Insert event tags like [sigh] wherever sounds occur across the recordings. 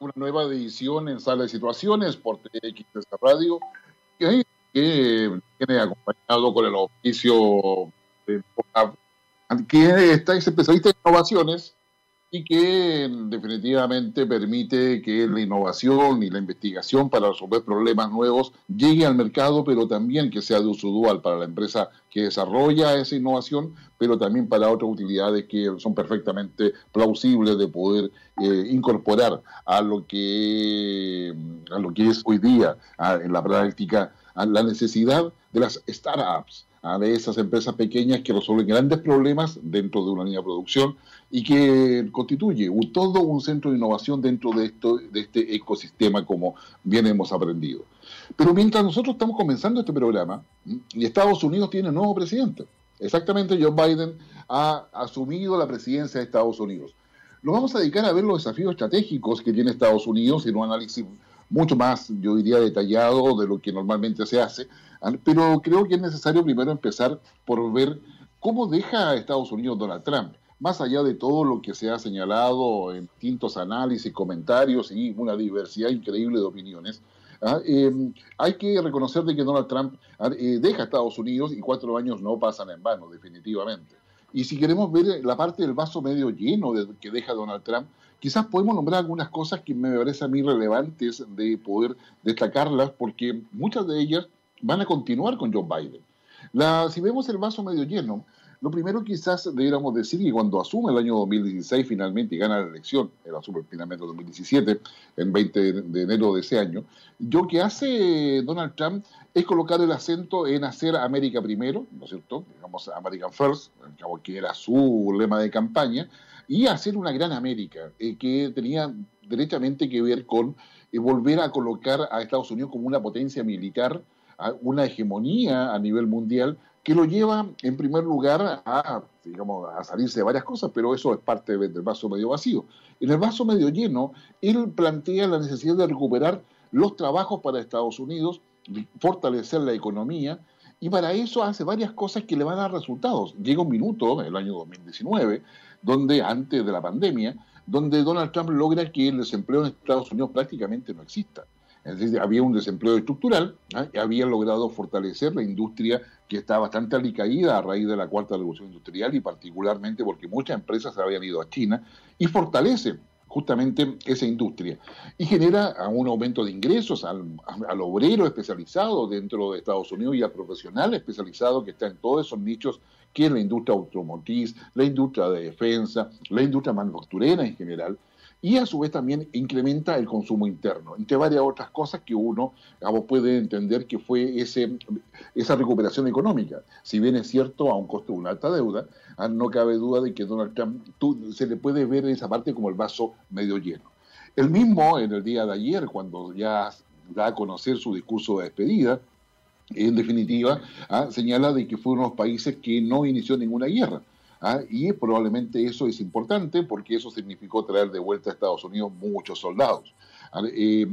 una nueva edición en Sala de Situaciones por TX Radio, que, que viene acompañado con el oficio de que está es especialista en innovaciones y que definitivamente permite que la innovación y la investigación para resolver problemas nuevos llegue al mercado, pero también que sea de uso dual para la empresa que desarrolla esa innovación, pero también para otras utilidades que son perfectamente plausibles de poder eh, incorporar a lo que a lo que es hoy día en la práctica la necesidad de las startups de esas empresas pequeñas que resuelven grandes problemas dentro de una línea de producción y que constituye todo un centro de innovación dentro de, esto, de este ecosistema como bien hemos aprendido. Pero mientras nosotros estamos comenzando este programa, y Estados Unidos tiene nuevo presidente, exactamente Joe Biden ha asumido la presidencia de Estados Unidos. Lo vamos a dedicar a ver los desafíos estratégicos que tiene Estados Unidos en un análisis mucho más, yo diría, detallado de lo que normalmente se hace, pero creo que es necesario primero empezar por ver cómo deja a Estados Unidos Donald Trump. Más allá de todo lo que se ha señalado en distintos análisis, comentarios y una diversidad increíble de opiniones, ¿ah? em, hay que reconocer de que Donald Trump ¿ah? eh, deja Estados Unidos y cuatro años no pasan en vano, definitivamente. Y si queremos ver la parte del vaso medio lleno que deja Donald Trump, quizás podemos nombrar algunas cosas que me parecen a mí relevantes de poder destacarlas, porque muchas de ellas van a continuar con Joe Biden. Si vemos el vaso medio lleno, lo primero quizás debiéramos decir que cuando asume el año 2016 finalmente y gana la elección, él asume finalmente el 2017, el 20 de enero de ese año, lo que hace Donald Trump es colocar el acento en hacer América primero, ¿no es cierto? Digamos American First, que era su lema de campaña, y hacer una gran América, eh, que tenía derechamente que ver con eh, volver a colocar a Estados Unidos como una potencia militar una hegemonía a nivel mundial que lo lleva en primer lugar a, digamos, a salirse de varias cosas, pero eso es parte del vaso medio vacío. En el vaso medio lleno, él plantea la necesidad de recuperar los trabajos para Estados Unidos, fortalecer la economía, y para eso hace varias cosas que le van a dar resultados. Llega un minuto, el año 2019, donde antes de la pandemia, donde Donald Trump logra que el desempleo en Estados Unidos prácticamente no exista. Es decir, había un desempleo estructural, ¿ah? y había logrado fortalecer la industria que está bastante alicaída a raíz de la cuarta revolución industrial y particularmente porque muchas empresas habían ido a China y fortalece justamente esa industria y genera un aumento de ingresos al, al, obrero especializado dentro de Estados Unidos y al profesional especializado que está en todos esos nichos que es la industria automotriz, la industria de defensa, la industria manufacturera en general, y a su vez también incrementa el consumo interno, entre varias otras cosas que uno puede entender que fue ese, esa recuperación económica. Si bien es cierto, a un costo de una alta deuda, ah, no cabe duda de que Donald Trump se le puede ver esa parte como el vaso medio lleno. El mismo en el día de ayer, cuando ya da a conocer su discurso de despedida, en definitiva, ah, señala de que fue uno de los países que no inició ninguna guerra. ¿Ah? y probablemente eso es importante porque eso significó traer de vuelta a Estados Unidos muchos soldados. Eh,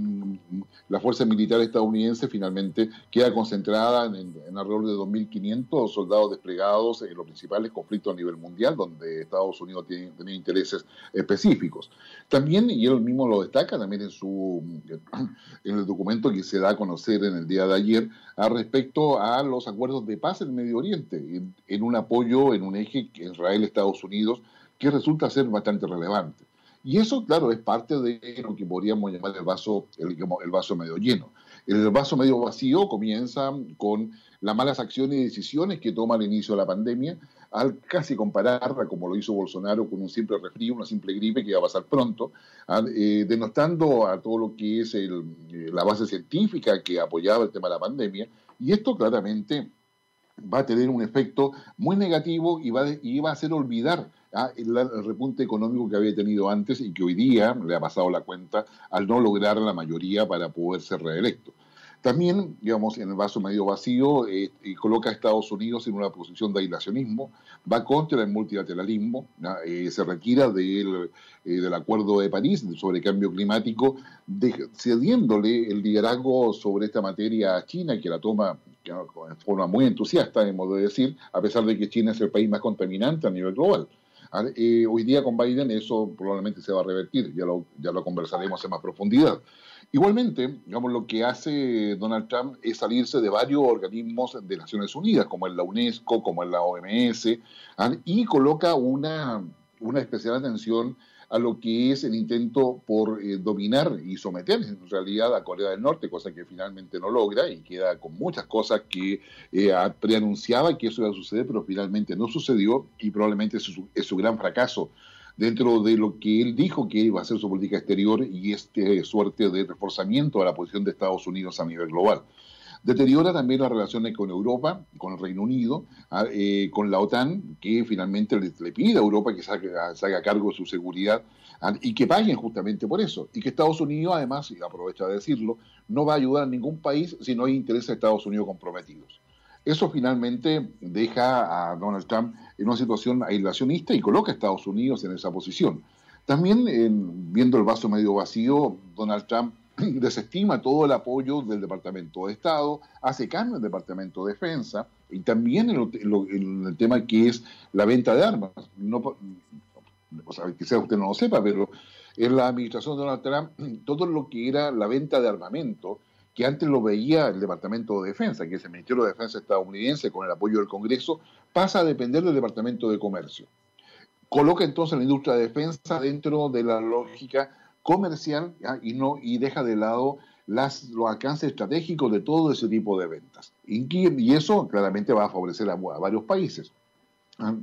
la fuerza militar estadounidense finalmente queda concentrada en, alrededor de 2.500 soldados desplegados en los principales conflictos a nivel mundial, donde Estados Unidos tiene, intereses específicos. También, y él mismo lo destaca también en, su, en el documento que se da a conocer en el día de ayer, a respecto a los acuerdos de paz en Medio Oriente, en, un apoyo, en un eje Israel-Estados Unidos, que resulta ser bastante relevante. Y eso, claro, es parte de lo que podríamos llamar el vaso, el, el vaso medio lleno. El vaso medio vacío comienza con las malas acciones y decisiones que toma al inicio de la pandemia, al casi compararla, como lo hizo Bolsonaro, con un simple resfrío, una simple gripe que iba a pasar pronto, eh, denostando a todo lo que es el, eh, la base científica que apoyaba el tema de la pandemia, y esto claramente va a tener un efecto muy negativo y va, y va a hacer olvidar ah, el, repunte económico que había tenido antes y que hoy día le ha pasado la cuenta al no lograr la mayoría para poder ser reelecto. También, digamos, en el vaso medio vacío, eh, coloca a Estados Unidos en una posición de aislacionismo, va contra el multilateralismo, eh, se retira eh, del, Acuerdo de París sobre cambio climático, cediéndole el liderazgo sobre esta materia a China, que la toma de forma muy entusiasta, hemos de decir, a pesar de que China es el país más contaminante a nivel global. Eh, hoy día con Biden eso probablemente se va a revertir, ya lo, ya lo conversaremos en más profundidad. Igualmente, digamos, lo que hace Donald Trump es salirse de varios organismos de Naciones Unidas, como es la UNESCO, como es la OMS, y coloca una, una especial atención a lo que es el intento por eh, dominar y someter en realidad a Corea del Norte, cosa que finalmente no logra y queda con muchas cosas que eh, preanunciaba que eso iba a suceder, pero finalmente no sucedió y probablemente es su, gran fracaso dentro de lo que él dijo que iba a ser su política exterior y este suerte de reforzamiento a la posición de Estados Unidos a nivel global. Deteriora también las relaciones con Europa, con el Reino Unido, ah, eh, con la OTAN, que finalmente le, pide a Europa que se haga, cargo de su seguridad ah, y que paguen justamente por eso. Y que Estados Unidos, además, y aprovecha de decirlo, no va a ayudar a ningún país si no hay intereses de Estados Unidos comprometidos. Eso finalmente deja a Donald Trump en una situación aislacionista y coloca a Estados Unidos en esa posición. También, viendo el vaso medio vacío, Donald Trump [clears throat] desestima todo el apoyo del Departamento de Estado, hace cambios en el Departamento de Defensa y también en, el tema que es la venta de armas. No, quizás usted no lo sepa, pero en la administración de Donald Trump, [clears throat] todo lo que era la venta de armamento, que antes lo veía el Departamento de Defensa, que es el Ministerio de Defensa estadounidense con el apoyo del Congreso, pasa a depender del Departamento de Comercio. Coloca entonces la industria de defensa dentro de la lógica comercial y, no, y deja de lado las, los alcances estratégicos de todo ese tipo de ventas. Y, eso claramente va a favorecer a, varios países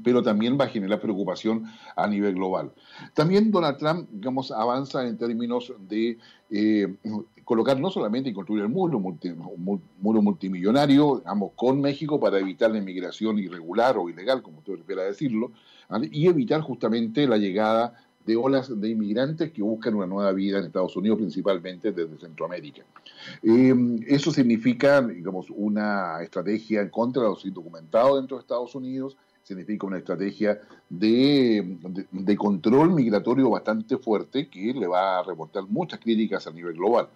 pero también va a generar preocupación a nivel global. También Donald Trump, digamos, avanza en términos de eh, colocar no solamente y construir el muro, muro multimillonario, digamos, con México para evitar la inmigración irregular o ilegal, como usted prefiera decirlo, y evitar justamente la llegada de olas de inmigrantes que buscan una nueva vida en Estados Unidos, principalmente desde Centroamérica. Eh, eso significa, digamos, una estrategia en contra de los indocumentados dentro de Estados Unidos, significa una estrategia de, de, control migratorio bastante fuerte que le va a reportar muchas críticas a nivel global.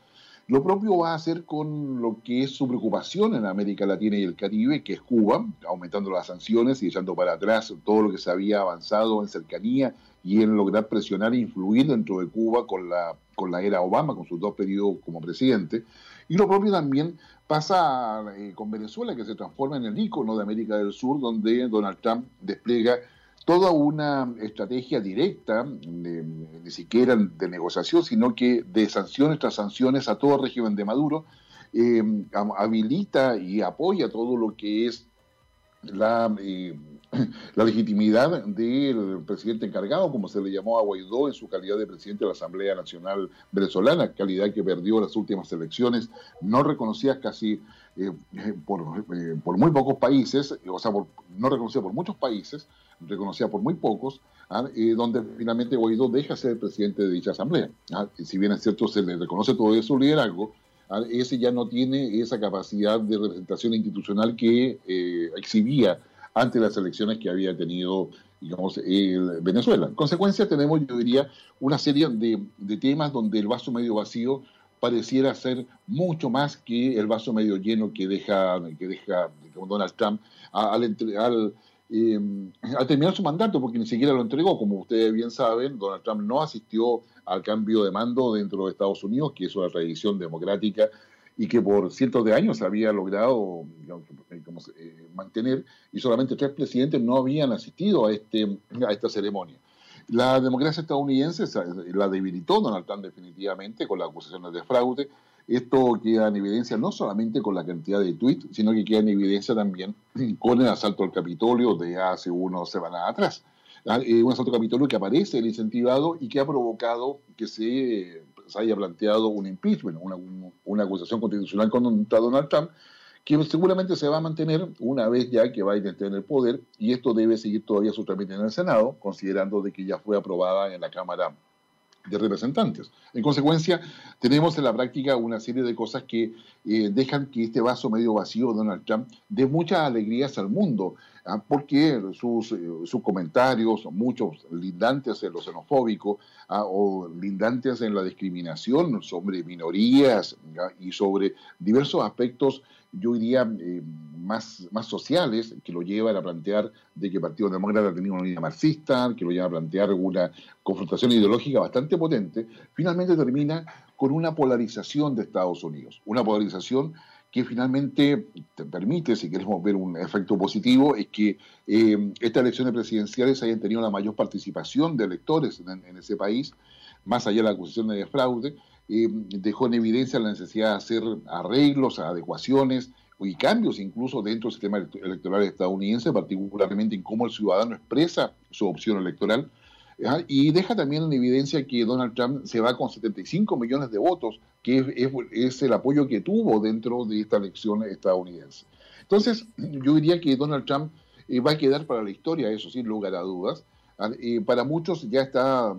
Lo propio va a hacer con lo que es su preocupación en América Latina y el Caribe, que es Cuba, aumentando las sanciones y echando para atrás todo lo que se había avanzado en cercanía y en lograr presionar e influir dentro de Cuba con la, con la era Obama, con sus dos periodos como presidente. Y lo propio también pasa eh, con Venezuela, que se transforma en el ícono de América del Sur, donde Donald Trump despliega toda una estrategia directa, ni siquiera de negociación, sino que de sanciones tras sanciones a todo el régimen de Maduro, eh, habilita y apoya todo lo que es la, eh, [clears throat] la legitimidad del presidente encargado, como se le llamó a Guaidó en su calidad de presidente de la Asamblea Nacional Venezolana, calidad que perdió las últimas elecciones, no reconocida casi eh, [laughs] por, por, muy pocos países, o sea, no reconocida por muchos países, reconocida por muy pocos, ¿ah? donde finalmente Guaidó deja ser presidente de dicha asamblea. ¿ah? Si bien es cierto, se le reconoce todo su liderazgo. Ese ya no tiene esa capacidad de representación institucional que eh, exhibía ante las elecciones que había tenido, digamos, Venezuela. En consecuencia, tenemos, yo diría, una serie de, de temas donde el vaso medio vacío pareciera ser mucho más que el vaso medio lleno que deja, que deja Donald Trump al, al eh, al terminar su mandato, porque ni siquiera lo entregó, como ustedes bien saben, Donald Trump no asistió al cambio de mando dentro de Estados Unidos, que es una tradición democrática y que por cientos de años había logrado eh, mantener, y solamente tres presidentes no habían asistido a, este, a esta ceremonia. La democracia estadounidense la debilitó Donald Trump definitivamente con las acusaciones de fraude, esto queda en evidencia no solamente con la cantidad de tweets, sino que queda en evidencia también [clears throat] con el asalto al Capitolio de hace unos semanas atrás. Ah, eh, un asalto al Capitolio que aparece el incentivado y que ha provocado que se, haya planteado un impeachment, una, una acusación constitucional contra Donald Trump, que seguramente se va a mantener una vez ya que Biden esté en el poder y esto debe seguir todavía su trámite en el Senado, considerando de que ya fue aprobada en la Cámara de representantes. En consecuencia, tenemos en la práctica una serie de cosas que eh, dejan que este vaso medio vacío de Donald Trump dé muchas alegrías al mundo, ¿ah? porque sus, eh, sus, comentarios, muchos lindantes en lo xenofóbico ¿ah? o lindantes en la discriminación sobre minorías y sobre diversos aspectos yo diría, eh, más, más sociales, que lo llevan a plantear de que el Partido Demócrata tenía una línea marxista, que lo lleva a plantear una confrontación ideológica bastante potente, finalmente termina con una polarización de Estados Unidos. Una polarización que finalmente te permite, si queremos ver un efecto positivo, es que eh, estas elecciones presidenciales hayan tenido la mayor participación de electores en, ese país, más allá de la acusación de fraude, eh, dejó en evidencia la necesidad de hacer arreglos, adecuaciones y cambios incluso dentro del sistema electoral estadounidense, particularmente en cómo el ciudadano expresa su opción electoral. Y deja también en evidencia que Donald Trump se va con 75 millones de votos, que es, el apoyo que tuvo dentro de esta elección estadounidense. Entonces, yo diría que Donald Trump eh, va a quedar para la historia, eso sin lugar a dudas. Eh, para muchos ya está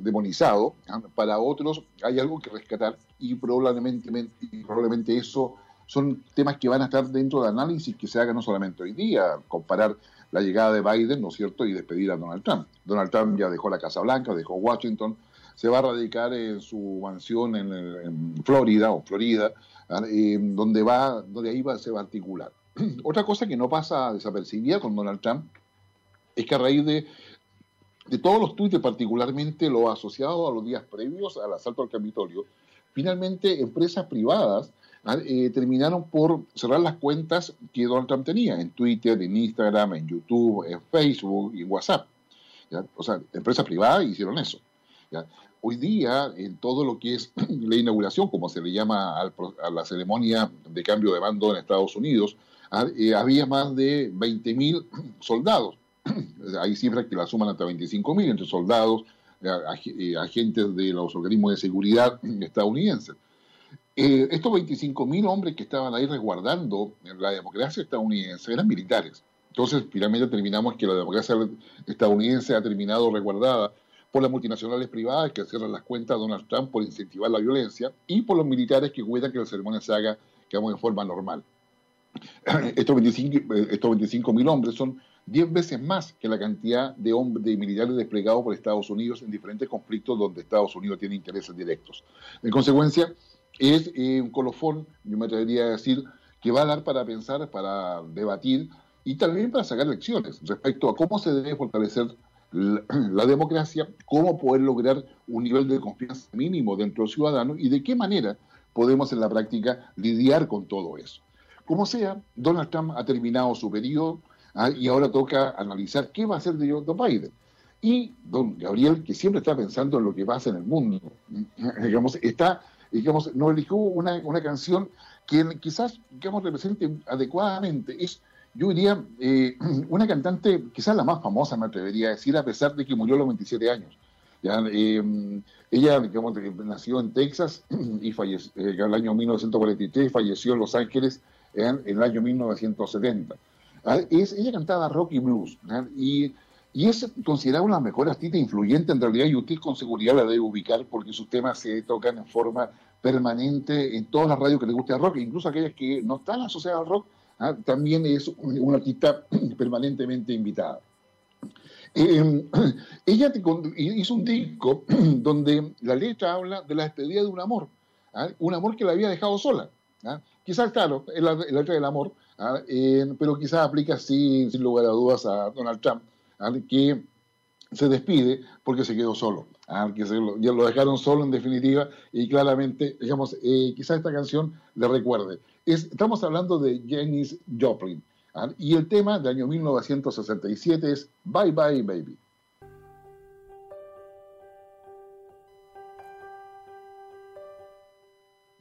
demonizado, para otros hay algo que rescatar y probablemente, probablemente eso son temas que van a estar dentro del análisis que se haga no solamente hoy día, comparar la llegada de Biden, ¿no es cierto?, y despedir a Donald Trump. Donald Trump ya dejó la Casa Blanca, dejó Washington, se va a radicar en su mansión en, Florida o Florida, ¿ah? donde va, donde ahí va, se va a articular. [clears throat] Otra cosa que no pasa desapercibida con Donald Trump es que a raíz de, de todos los tuits, particularmente lo asociado a los días previos al asalto al Capitolio, finalmente empresas privadas ¿ah? eh, terminaron por cerrar las cuentas que Donald Trump tenía en Twitter, en Instagram, en YouTube, en Facebook y en WhatsApp. O sea, empresas privadas hicieron eso. Hoy día, en todo lo que es [clears throat] la inauguración, como se le llama a la ceremonia de cambio de mando en Estados Unidos, ¿ah? eh, había más de 20.000 [clears throat] soldados. [clears throat] Hay cifras que la suman hasta 25.000 entre soldados, eh, agentes de los organismos de seguridad [clears throat] estadounidenses. Eh, estos 25.000 hombres que estaban ahí resguardando la democracia estadounidense eran militares. Entonces, finalmente terminamos que la democracia estadounidense ha terminado resguardada por las multinacionales privadas que cierran las cuentas de Donald Trump por incentivar la violencia y por los militares que cuidan que la ceremonia se haga digamos, de forma normal. [clears throat] Estos 25.000 estos 25 hombres son 10 veces más que la cantidad de, hombres, de militares desplegados por Estados Unidos en diferentes conflictos donde Estados Unidos tiene intereses directos. En consecuencia, es eh, un colofón, yo me atrevería a decir, que va a dar para pensar, para debatir y también para sacar lecciones respecto a cómo se debe fortalecer la, [clears throat] democracia, cómo poder lograr un nivel de confianza mínimo dentro del ciudadano y de qué manera podemos en la práctica lidiar con todo eso. Como sea, Donald Trump ha terminado su periodo ¿ah? y ahora toca analizar qué va a hacer de Joe Biden. Y don Gabriel, que siempre está pensando en lo que pasa en el mundo, [laughs] digamos, está digamos, nos eligió una, una canción que quizás, digamos, represente adecuadamente. Es, yo diría, eh, [clears throat] una cantante, quizás la más famosa, me atrevería a decir, a pesar de que murió a los 27 años. Eh, ella, digamos, nació en Texas [clears throat] y falleció en el año 1943 y falleció en Los Ángeles en, el año 1970. ¿Ah? Ella cantaba rock y blues y y es considerada una de las mejores artistas influyentes en realidad y usted con seguridad la debe ubicar porque sus temas se tocan en forma permanente en todas las radios que le guste el rock, incluso aquellas que no están asociadas al rock, ¿ah? también es una artista [clears throat] permanentemente invitada. Em, [clears throat] ella hizo un disco [clears throat] donde la letra habla de la despedida de un amor, ¿ah? un amor que la había dejado sola. ¿Ah? Quizás, claro, es la, letra del amor, pero quizás aplica sin lugar a dudas a Donald Trump que se despide porque se quedó solo, que lo, ya lo dejaron solo en definitiva y claramente, digamos, eh, quizás esta canción le recuerde. estamos hablando de Janis Joplin y el tema del año 1967 es Bye Bye Baby.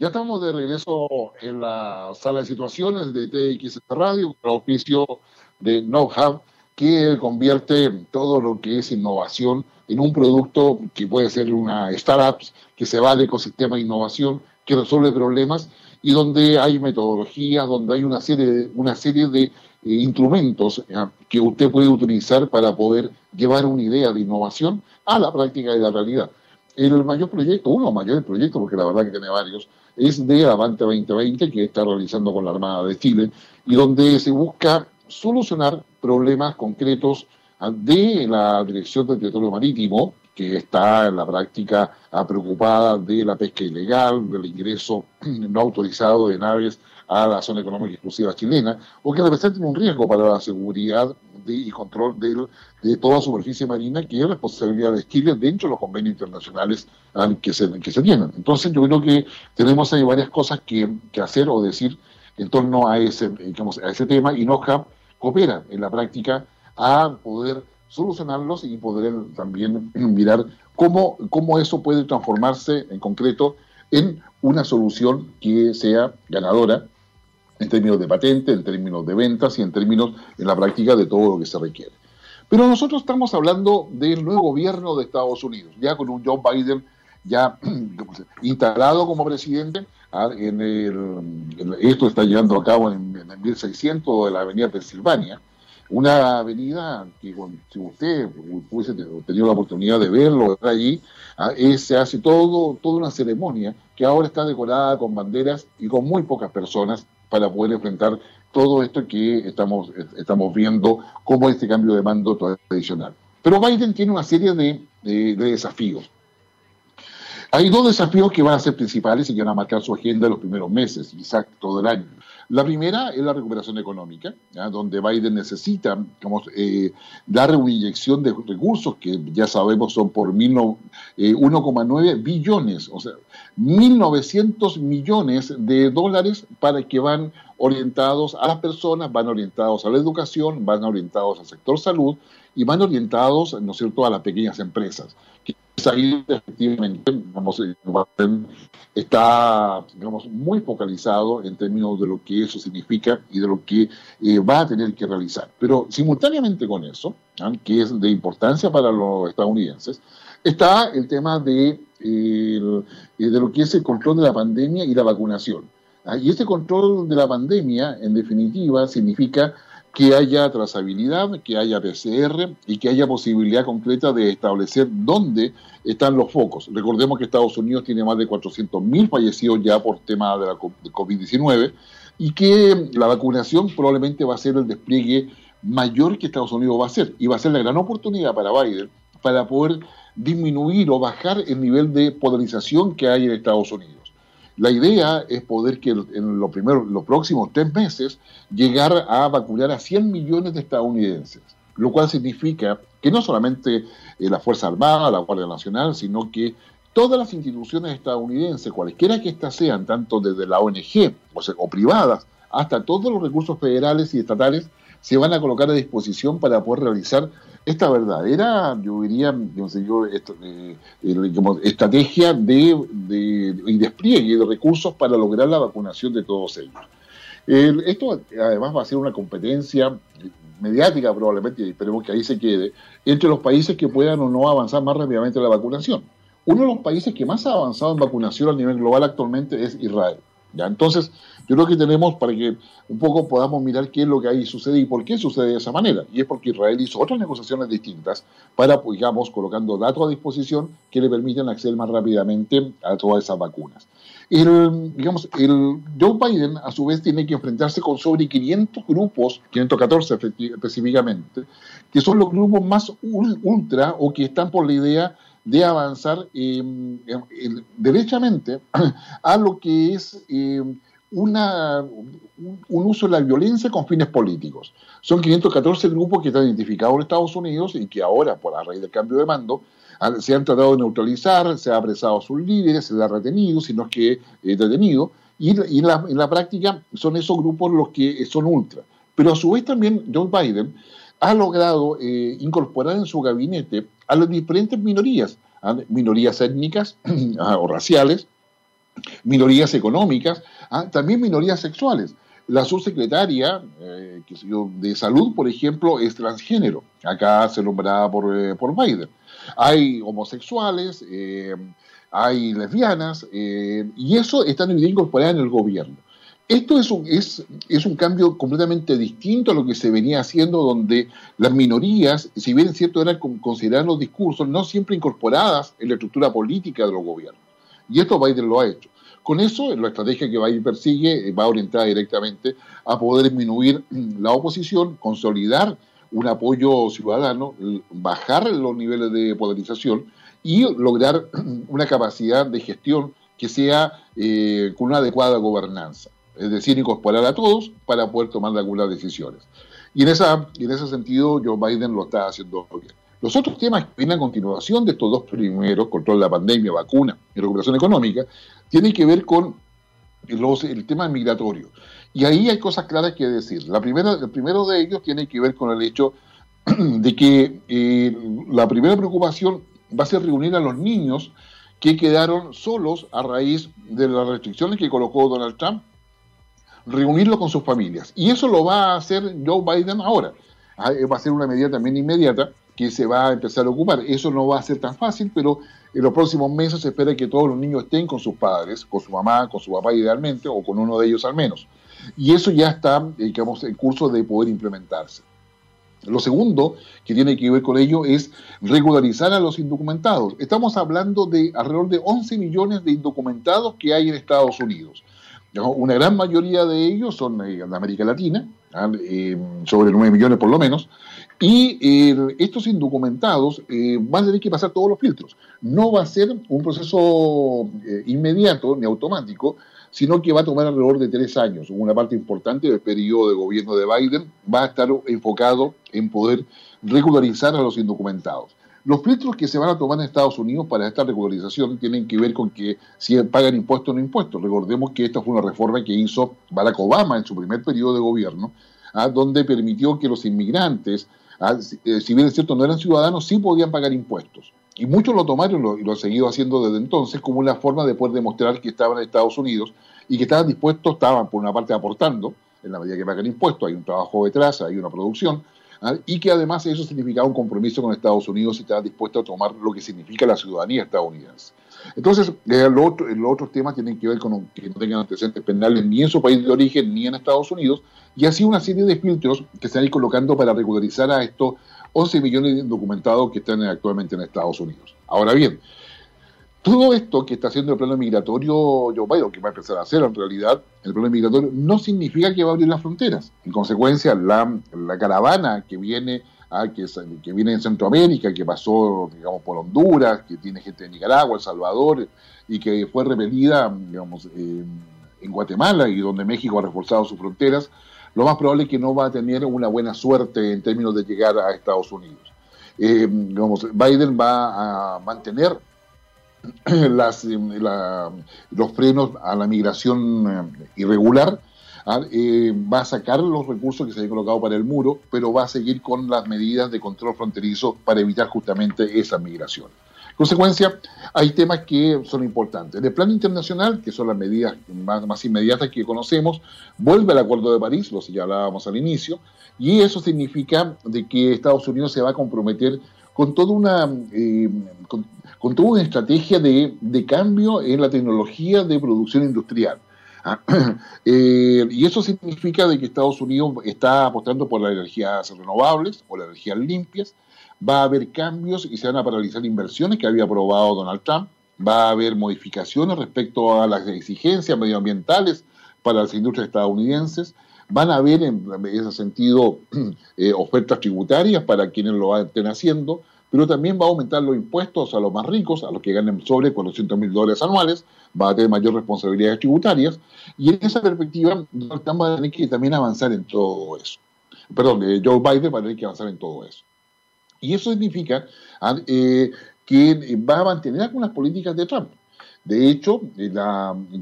Ya estamos de regreso en la sala de situaciones de TX Radio, el oficio de No Hub que convierte todo lo que es innovación en un producto que puede ser una startup que se va al ecosistema de innovación, que resuelve problemas y donde hay metodologías, donde hay una serie de, una serie de eh, instrumentos eh, que usted puede utilizar para poder llevar una idea de innovación a la práctica de la realidad. El mayor proyecto, uno de los mayores proyectos, porque la verdad que tiene varios, es de Avante 2020, que está realizando con la Armada de Chile, y donde se busca solucionar problemas concretos de la Dirección del Territorio Marítimo que está en la práctica preocupada de la pesca ilegal, del ingreso [clears throat] no autorizado de naves a la zona económica exclusiva chilena, o que representan un riesgo para la seguridad y control de, de, toda superficie marina, que es responsabilidad de Chile dentro de los convenios internacionales que, se, que se tienen. Entonces yo creo que tenemos ahí varias cosas que, que hacer o decir en torno a ese, digamos, a ese tema y NOCA coopera en la práctica a poder solucionarlos y poder también [clears throat] mirar cómo, cómo eso puede transformarse en concreto en una solución que sea ganadora en términos de patente, en términos de ventas y en términos en la práctica de todo lo que se requiere. Pero nosotros estamos hablando del nuevo gobierno de Estados Unidos, ya con un Joe Biden ya [clears throat] instalado como presidente. Ah, en el, esto está llevando a cabo en, el 1600 de la avenida Pensilvania, una avenida que si usted hubiese tenido la oportunidad de verlo allí, ah, se hace todo, toda una ceremonia que ahora está decorada con banderas y con muy pocas personas para poder enfrentar todo esto que estamos, estamos viendo como este cambio de mando tradicional. Pero Biden tiene una serie de, desafíos. Hay dos desafíos que van a ser principales y que van a marcar su agenda en los primeros meses, quizás todo el año. La primera es la recuperación económica, donde Biden necesita eh, dar una inyección de recursos que ya sabemos son por 1,9 eh, billones, o sea, 1.900 millones de dólares para que van orientados a las personas, van orientados a la educación, van orientados al sector salud y van orientados, ¿no es cierto?, a las pequeñas empresas. Ahí efectivamente vamos, está digamos, muy focalizado en términos de lo que eso significa y de lo que eh, va a tener que realizar. Pero simultáneamente con eso, ¿ah? que es de importancia para los estadounidenses, está el tema de, eh, de lo que es el control de la pandemia y la vacunación. ¿ah? Y este control de la pandemia, en definitiva, significa que haya trazabilidad, que haya PCR y que haya posibilidad concreta de establecer dónde están los focos. Recordemos que Estados Unidos tiene más de 400.000 fallecidos ya por tema de la COVID-19 y que la vacunación probablemente va a ser el despliegue mayor que Estados Unidos va a hacer y va a ser la gran oportunidad para Biden para poder disminuir o bajar el nivel de polarización que hay en Estados Unidos. La idea es poder que en los, primeros, los próximos tres meses llegar a vacunar a 100 millones de estadounidenses, lo cual significa que no solamente eh, la Fuerza Armada, la Guardia Nacional, sino que todas las instituciones estadounidenses, cualquiera que éstas sean, tanto desde la ONG o privadas, hasta todos los recursos federales y estatales, se van a colocar a disposición para poder realizar esta verdadera, yo diría, eh, estrategia de, de, y despliegue de recursos para lograr la vacunación de todos ellos. esto además va a ser una competencia mediática probablemente, y esperemos que ahí se quede, entre los países que puedan o no avanzar más rápidamente en la vacunación. Uno de los países que más ha avanzado en vacunación a nivel global actualmente es Israel. ¿ya? Entonces, yo creo que tenemos para que un poco podamos mirar qué es lo que ahí sucede y por qué sucede de esa manera. Y es porque Israel hizo otras negociaciones distintas para, pues, digamos, colocando datos a disposición que le permiten acceder más rápidamente a todas esas vacunas. El, digamos, el Joe Biden, a su vez, tiene que enfrentarse con sobre 500 grupos, 514 específicamente, que son los grupos más ultra o que están por la idea de avanzar em, derechamente [clears throat] a lo que es em, una, un uso de la violencia con fines políticos. Son 514 grupos que están identificados en Estados Unidos y que ahora, por la raíz del cambio de mando, se han tratado de neutralizar, se ha apresado a sus líderes, se ha retenido, sino que eh, detenido, y, en, la, en, la, práctica son esos grupos los que son ultra. Pero a su vez también Joe Biden ha logrado eh, incorporar en su gabinete a las diferentes minorías, ¿ah? minorías étnicas [clears throat] ah, o raciales, minorías económicas, ¿ah? también minorías sexuales. La subsecretaria eh, de salud, por ejemplo, es transgénero. Acá se nombrada por, eh, por Biden. Hay homosexuales, hay lesbianas, y eso está incorporado en el gobierno. Esto es un, es, es un cambio completamente distinto a lo que se venía haciendo, donde las minorías, si bien es cierto, eran considerar los discursos, no siempre incorporadas en la estructura política de los gobiernos. Y esto Biden lo ha hecho. Con eso, la estrategia que Biden persigue eh, va orientada directamente a poder disminuir la oposición, consolidar un apoyo ciudadano, bajar los niveles de polarización y lograr una capacidad de gestión que sea eh, con una adecuada gobernanza. Es decir, incorporar a todos para poder tomar algunas decisiones. Y en, esa, en ese sentido, Joe Biden lo está haciendo bien. Los otros temas que vienen a continuación de estos dos primeros, control de la pandemia, vacuna y recuperación económica, tienen que ver con los, el tema migratorio. Y ahí hay cosas claras que decir. La primera, el primero de ellos tiene que ver con el hecho [clears throat] de que eh, la primera preocupación va a ser reunir a los niños que quedaron solos a raíz de las restricciones que colocó Donald Trump, reunirlos con sus familias. Y eso lo va a hacer Joe Biden ahora. Ah, va a ser una medida también inmediata que se va a empezar a ocupar. Eso no va a ser tan fácil, pero en los próximos meses se espera que todos los niños estén con sus padres, con su mamá, con su papá idealmente, o con uno de ellos al menos. Y eso ya está, digamos, en curso de poder implementarse. Lo segundo que tiene que ver con ello es regularizar a los indocumentados. Estamos hablando de alrededor de 11 millones de indocumentados que hay en Estados Unidos. Una gran mayoría de ellos son de América Latina, ¿ah? eh, sobre 9 millones por lo menos, y eh, estos indocumentados eh, van a tener que pasar todos los filtros. No va a ser un proceso inmediato ni automático, sino que va a tomar alrededor de tres años. Una parte importante del periodo de gobierno de Biden va a estar enfocado en poder regularizar a los indocumentados. Los filtros que se van a tomar en Estados Unidos para esta regularización tienen que ver con que si pagan impuestos o no impuestos. Recordemos que esta fue una reforma que hizo Barack Obama en su primer periodo de gobierno, ¿ah? donde permitió que los inmigrantes, eh, si bien es cierto no eran ciudadanos, sí podían pagar impuestos. Y muchos lo tomaron y lo, han seguido haciendo desde entonces como una forma de poder demostrar que estaban en Estados Unidos y que estaban dispuestos, estaban por una parte aportando, en la medida que pagan impuestos, hay un trabajo detrás, hay una producción, ¿ah? y que además eso significaba un compromiso con Estados Unidos y estaban dispuestos a tomar lo que significa la ciudadanía estadounidense. Entonces, eh, los otros temas tienen que ver con que no tengan antecedentes penales ni en su país de origen ni en Estados Unidos, y así una serie de filtros que se han ido colocando para regularizar a estos 11 millones de indocumentados que están actualmente en Estados Unidos. Ahora bien, todo esto que está haciendo el plano migratorio Joe Biden, que va a empezar a hacer en realidad el plano migratorio, no significa que va a abrir las fronteras. En consecuencia, la, caravana que viene a, que, que viene en Centroamérica, que pasó, digamos, por Honduras, que tiene gente de Nicaragua, El Salvador, y que fue repelida, digamos, en Guatemala y donde México ha reforzado sus fronteras, lo más probable es que no va a tener una buena suerte en términos de llegar a Estados Unidos. Eh, Biden va a mantener [clears throat] las, los frenos a la migración eh, irregular, ¿ah? eh, va a sacar los recursos que se han colocado para el muro, pero va a seguir con las medidas de control fronterizo para evitar justamente esa consecuencia, hay temas que son importantes. En el plano internacional, que son las medidas más, inmediatas que conocemos, vuelve el Acuerdo de París, lo señalábamos al inicio, y eso significa de que Estados Unidos se va a comprometer con toda una, eh, con, una estrategia de, cambio en la tecnología de producción industrial. Ah, [clears throat] eh, y eso significa de que Estados Unidos está apostando por las energías renovables, por las energías limpias, va a haber cambios y se van a paralizar inversiones que había aprobado Donald Trump, va a haber modificaciones respecto a las exigencias medioambientales para las industrias estadounidenses, van a haber en ese sentido [clears throat] eh, ofertas tributarias para quienes lo estén haciendo, pero también va a aumentar los impuestos a los más ricos, a los que ganen sobre 400 mil dólares anuales, va a tener mayor responsabilidades tributarias, y en esa perspectiva Donald Trump va a tener que también avanzar en todo eso. Perdón, eh, Joe Biden va a tener que avanzar en todo eso. Y eso significa ah, eh, que va a mantener algunas políticas de Trump. De hecho, eh,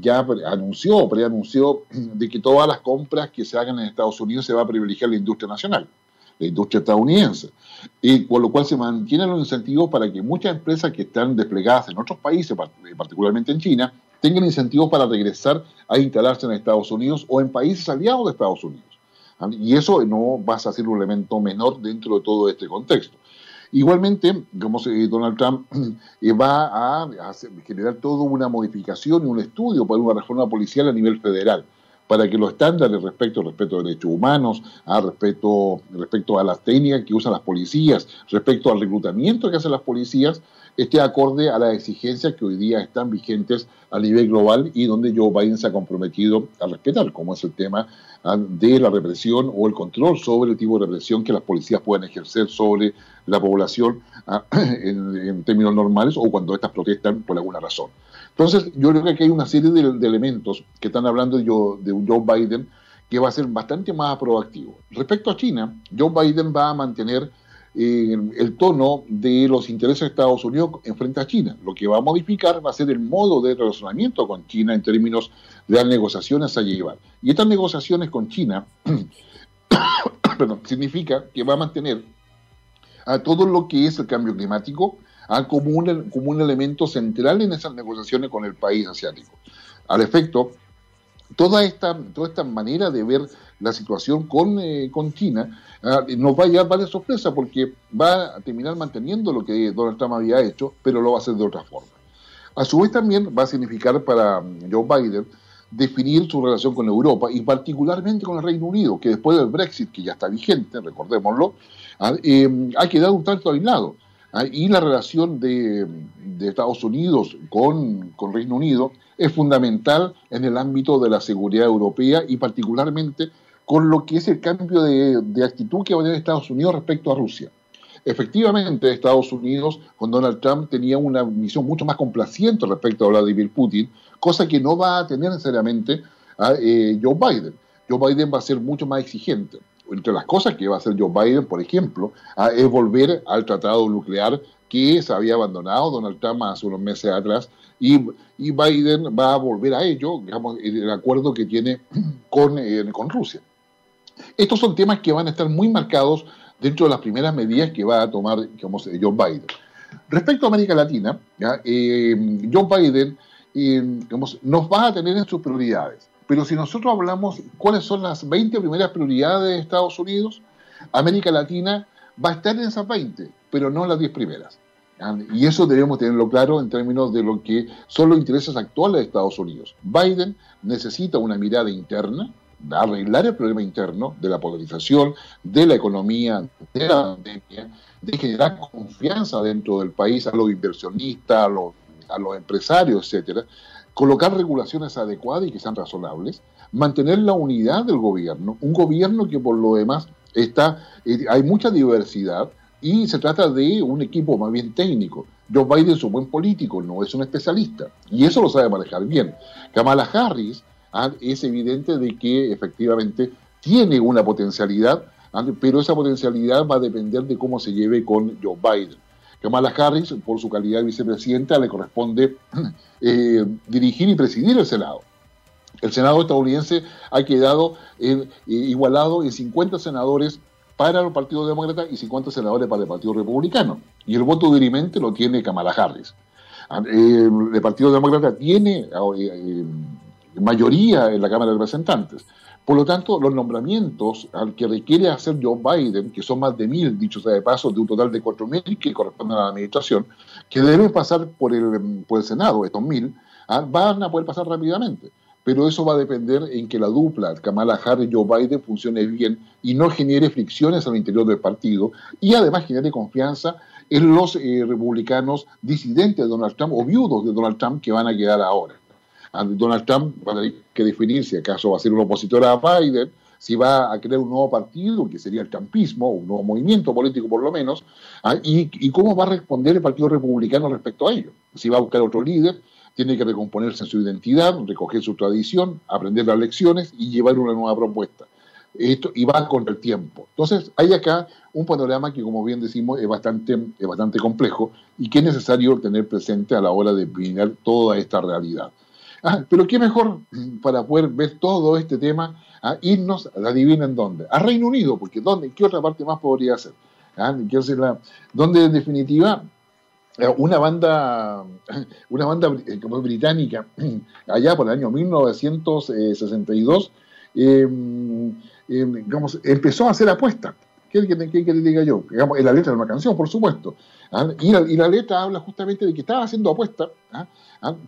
ya anunció, preanunció [clears throat] de que todas las compras que se hagan en Estados Unidos se va a privilegiar la industria nacional, la industria estadounidense, y con lo cual se mantienen los incentivos para que muchas empresas que están desplegadas en otros países, eh, particularmente en China, tengan incentivos para regresar a instalarse en Estados Unidos o en países aliados de Estados Unidos. Y eso no va a ser un elemento menor dentro de todo este contexto. Igualmente, como Donald Trump [clears throat] eh, va a, generar toda una modificación y un estudio para una reforma policial a nivel federal para que los estándares respecto al respeto de derechos humanos, a respecto, respecto a las técnicas que usan las policías, respecto al reclutamiento que hacen las policías, esté acorde a las exigencias que hoy día están vigentes a nivel global y donde Joe Biden se ha comprometido a respetar, como es el tema ah, de la represión o el control sobre el tipo de represión que las policías pueden ejercer sobre la población ah, [clears throat] en, términos normales o cuando estas protestan por alguna razón. Entonces, yo creo que aquí hay una serie de, elementos que están hablando de, de Joe Biden que va a ser bastante más proactivo. Respecto a China, Joe Biden va a mantener eh, el tono de los intereses de Estados Unidos en frente a China. Lo que va a modificar va a ser el modo de relacionamiento con China en términos de las negociaciones a llevar. Y estas negociaciones con China [coughs] significa que va a mantener a todo lo que es el cambio climático como, un, como un elemento central en esas negociaciones con el país asiático. Al efecto, toda esta, toda esta manera de ver la situación con, eh, con China ah, nos va a llevar varias sorpresas porque va a terminar manteniendo lo que Donald Trump había hecho, pero lo va a hacer de otra forma. A su vez también va a significar para mm, Joe Biden definir su relación con Europa y particularmente con el Reino Unido, que después del Brexit, que ya está vigente, recordémoslo, ah, eh, ha quedado un tanto aislado. Ah, y la relación de, Estados Unidos con, con, Reino Unido es fundamental en el ámbito de la seguridad europea y particularmente con lo que es el cambio de, actitud que va a tener Estados Unidos respecto a Rusia. Efectivamente, Estados Unidos con Donald Trump tenía una misión mucho más complaciente respecto a Vladimir Putin, cosa que no va a tener necesariamente a eh, Joe Biden. Joe Biden va a ser mucho más exigente entre las cosas que va a hacer Joe Biden, por ejemplo, ah, es volver al tratado nuclear que se había abandonado Donald Trump hace unos meses atrás y, Biden va a volver a ello, digamos, el acuerdo que tiene [clears throat] eh, con Rusia. Estos son temas que van a estar muy marcados dentro de las primeras medidas que va a tomar digamos, Joe Biden. Respecto a América Latina, eh, Joe Biden eh, digamos, nos va a tener en sus prioridades. Pero si nosotros hablamos cuáles son las 20 primeras prioridades de Estados Unidos, América Latina va a estar en esas 20, pero no en las 10 primeras. Y eso debemos tenerlo claro en términos de lo que son los intereses actuales de Estados Unidos. Biden necesita una mirada interna, arreglar el problema interno de la polarización, de la economía, de la pandemia, de generar confianza dentro del país a los inversionistas, a los, a los empresarios, etcétera, colocar regulaciones adecuadas y que sean razonables, mantener la unidad del gobierno, un gobierno que por lo demás está, eh, hay mucha diversidad y se trata de un equipo más bien técnico. Joe Biden es un buen político, no es un especialista, y eso lo sabe manejar bien. Kamala Harris es evidente de que efectivamente tiene una potencialidad, ah, pero esa potencialidad va a depender de cómo se lleve con Joe Biden. Kamala Harris, por su calidad de vicepresidenta, le corresponde [clears throat] eh, dirigir y presidir el Senado. El Senado estadounidense ha quedado eh, igualado en 50 senadores para el Partido Demócrata y 50 senadores para el Partido Republicano. Y el voto dirimente lo tiene Kamala Harris. Ah, eh, el Partido Demócrata tiene mayoría en la Cámara de Representantes. Por lo tanto, los nombramientos al que requiere hacer Joe Biden, que son más de mil, dicho sea de paso, de un total de cuatro mil que corresponden a la administración, que deben pasar por el, por el Senado, estos mil, ah, van a poder pasar rápidamente. Pero eso va a depender en que la dupla Kamala Harris y Joe Biden funcione bien y no genere fricciones al interior del partido y además genere confianza en los eh, republicanos disidentes de Donald Trump o viudos de Donald Trump que van a quedar ahora. Donald Trump va a tener que definir si acaso va a ser un opositor a Biden, si va a crear un nuevo partido, que sería el trumpismo, un nuevo movimiento político por lo menos, ¿ah? y, cómo va a responder el Partido Republicano respecto a ello. Si va a buscar otro líder, tiene que recomponerse en su identidad, recoger su tradición, aprender las lecciones y llevar una nueva propuesta. Esto, y va con el tiempo. Entonces, hay acá un panorama que, como bien decimos, es bastante, es bastante complejo y que es necesario tener presente a la hora de definir toda esta realidad. [laughs] Ah, pero qué mejor para poder ver todo este tema, ah, irnos, adivinen dónde, a Reino Unido, porque ¿dónde? ¿Qué otra parte más podría ser? Ah, donde en definitiva eh, una banda, [laughs] una banda eh, británica, [clears throat] allá por el año 1962, eh, digamos, empezó a hacer apuestas. ¿Qué que, que, diga yo? Digamos, en la letra de una canción, por supuesto. Y la, y, la, letra habla justamente de que estaba haciendo apuestas ¿ah?